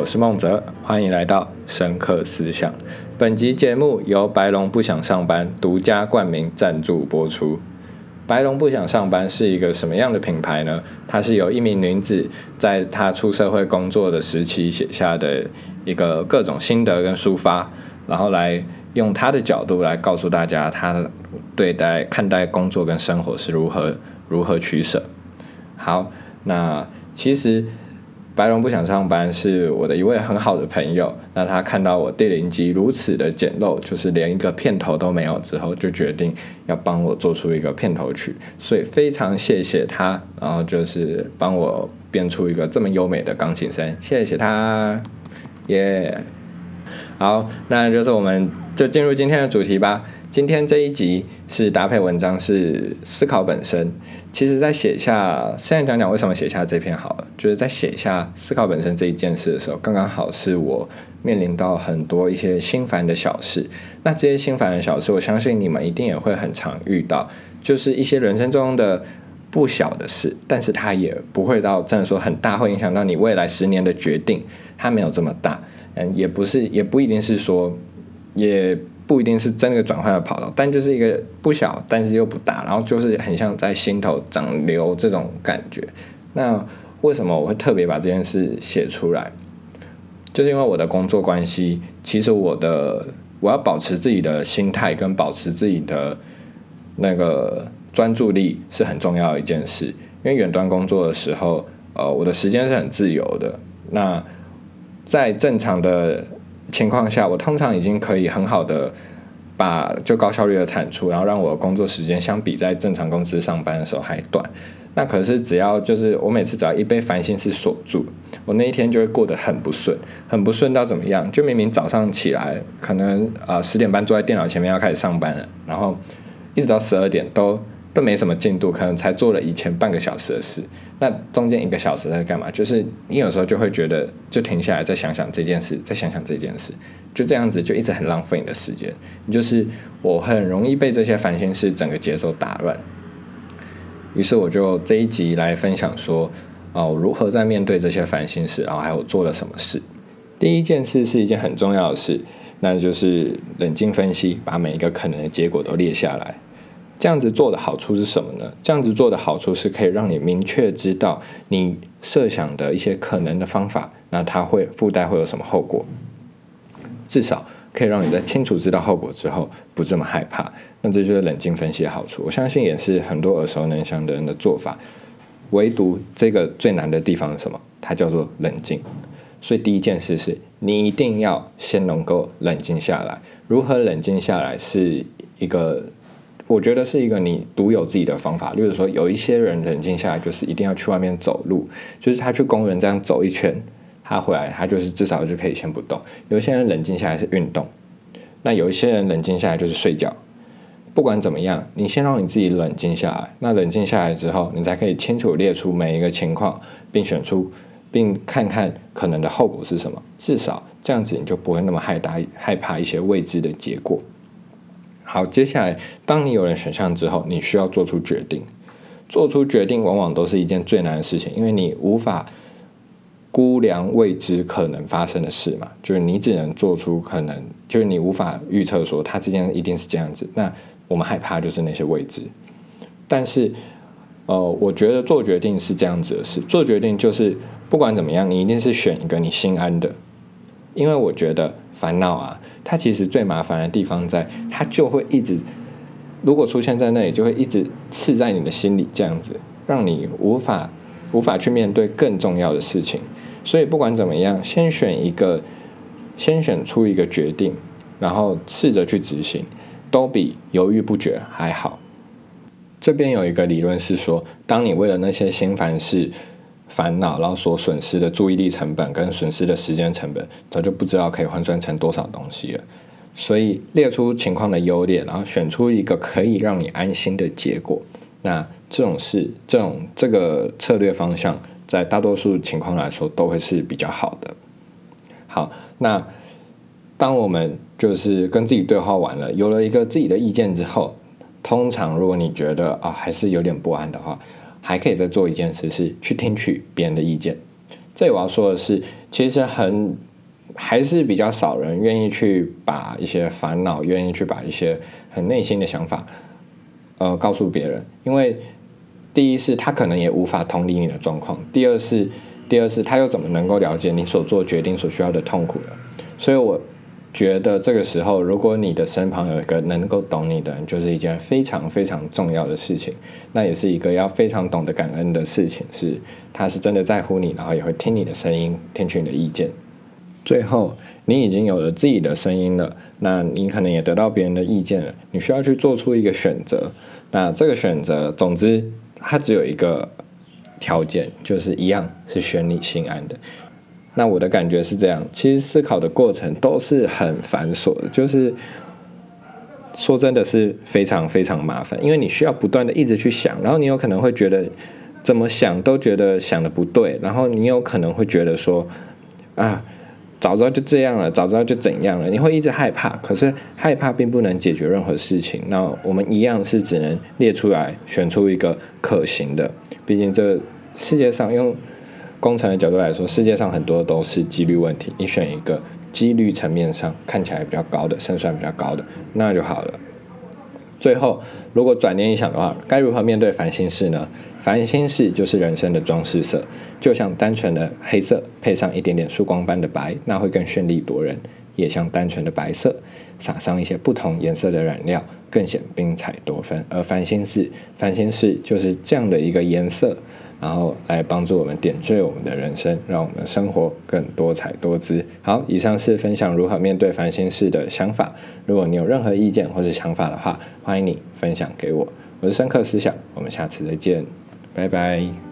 我是孟泽，欢迎来到深刻思想。本集节目由白龙不想上班独家冠名赞助播出。白龙不想上班是一个什么样的品牌呢？它是由一名女子在她出社会工作的时期写下的一个各种心得跟抒发，然后来用她的角度来告诉大家，她对待看待工作跟生活是如何如何取舍。好，那其实。白龙不想上班是我的一位很好的朋友，那他看到我第零集如此的简陋，就是连一个片头都没有之后，就决定要帮我做出一个片头曲，所以非常谢谢他，然后就是帮我编出一个这么优美的钢琴声，谢谢他，耶。好，那就是我们就进入今天的主题吧。今天这一集是搭配文章，是思考本身。其实，在写下现在讲讲为什么写下这篇好了，就是在写下思考本身这一件事的时候，刚刚好是我面临到很多一些心烦的小事。那这些心烦的小事，我相信你们一定也会很常遇到，就是一些人生中的不小的事，但是它也不会到真的说很大，会影响到你未来十年的决定，它没有这么大。嗯，也不是，也不一定是说，也。不一定是真的转换的跑道，但就是一个不小，但是又不大，然后就是很像在心头长瘤这种感觉。那为什么我会特别把这件事写出来？就是因为我的工作关系，其实我的我要保持自己的心态跟保持自己的那个专注力是很重要的一件事。因为远端工作的时候，呃，我的时间是很自由的。那在正常的情况下，我通常已经可以很好的把就高效率的产出，然后让我的工作时间相比在正常公司上班的时候还短。那可是只要就是我每次只要一被烦心事锁住，我那一天就会过得很不顺，很不顺到怎么样？就明明早上起来可能啊十点半坐在电脑前面要开始上班了，然后一直到十二点都。都没什么进度，可能才做了以前半个小时的事。那中间一个小时在干嘛？就是你有时候就会觉得，就停下来再想想这件事，再想想这件事，就这样子就一直很浪费你的时间。就是我很容易被这些烦心事整个节奏打乱。于是我就这一集来分享说，哦，如何在面对这些烦心事，然后还有做了什么事。第一件事是一件很重要的事，那就是冷静分析，把每一个可能的结果都列下来。这样子做的好处是什么呢？这样子做的好处是可以让你明确知道你设想的一些可能的方法，那它会附带会有什么后果？至少可以让你在清楚知道后果之后不这么害怕。那这就是冷静分析的好处。我相信也是很多耳熟能详的人的做法。唯独这个最难的地方是什么？它叫做冷静。所以第一件事是你一定要先能够冷静下来。如何冷静下来是一个。我觉得是一个你独有自己的方法，例如说，有一些人冷静下来就是一定要去外面走路，就是他去公园这样走一圈，他回来他就是至少就可以先不动。有些人冷静下来是运动，那有一些人冷静下来就是睡觉。不管怎么样，你先让你自己冷静下来，那冷静下来之后，你才可以清楚列出每一个情况，并选出并看看可能的后果是什么。至少这样子你就不会那么害大害怕一些未知的结果。好，接下来，当你有了选项之后，你需要做出决定。做出决定往往都是一件最难的事情，因为你无法估量未知可能发生的事嘛。就是你只能做出可能，就是你无法预测说它之间一定是这样子。那我们害怕就是那些未知。但是，呃，我觉得做决定是这样子的事。做决定就是不管怎么样，你一定是选一个你心安的。因为我觉得烦恼啊，它其实最麻烦的地方在，它就会一直，如果出现在那里，就会一直刺在你的心里，这样子，让你无法无法去面对更重要的事情。所以不管怎么样，先选一个，先选出一个决定，然后试着去执行，都比犹豫不决还好。这边有一个理论是说，当你为了那些心烦事。烦恼，然后所损失的注意力成本跟损失的时间成本，早就不知道可以换算成多少东西了。所以列出情况的优劣，然后选出一个可以让你安心的结果。那这种事，这种这个策略方向，在大多数情况来说都会是比较好的。好，那当我们就是跟自己对话完了，有了一个自己的意见之后，通常如果你觉得啊还是有点不安的话。还可以再做一件事，是去听取别人的意见。这里我要说的是，其实很还是比较少人愿意去把一些烦恼，愿意去把一些很内心的想法，呃，告诉别人。因为第一是他可能也无法同理你的状况，第二是第二是他又怎么能够了解你所做决定所需要的痛苦呢？所以我觉得这个时候，如果你的身旁有一个能够懂你的人，就是一件非常非常重要的事情。那也是一个要非常懂得感恩的事情，是他是真的在乎你，然后也会听你的声音，听取你的意见。最后，你已经有了自己的声音了，那你可能也得到别人的意见了。你需要去做出一个选择。那这个选择，总之，它只有一个条件，就是一样是选你心安的。那我的感觉是这样，其实思考的过程都是很繁琐的，就是说真的是非常非常麻烦，因为你需要不断的一直去想，然后你有可能会觉得怎么想都觉得想的不对，然后你有可能会觉得说啊。早知道就这样了，早知道就怎样了，你会一直害怕。可是害怕并不能解决任何事情。那我们一样是只能列出来，选出一个可行的。毕竟这世界上用工程的角度来说，世界上很多都是几率问题。你选一个几率层面上看起来比较高的，胜算比较高的，那就好了。最后，如果转念一想的话，该如何面对烦心事呢？烦心事就是人生的装饰色，就像单纯的黑色配上一点点曙光般的白，那会更绚丽夺人；也像单纯的白色撒上一些不同颜色的染料，更显冰彩多分。而烦心事，烦心事就是这样的一个颜色。然后来帮助我们点缀我们的人生，让我们生活更多彩多姿。好，以上是分享如何面对烦心事的想法。如果你有任何意见或者想法的话，欢迎你分享给我。我是深刻思想，我们下次再见，拜拜。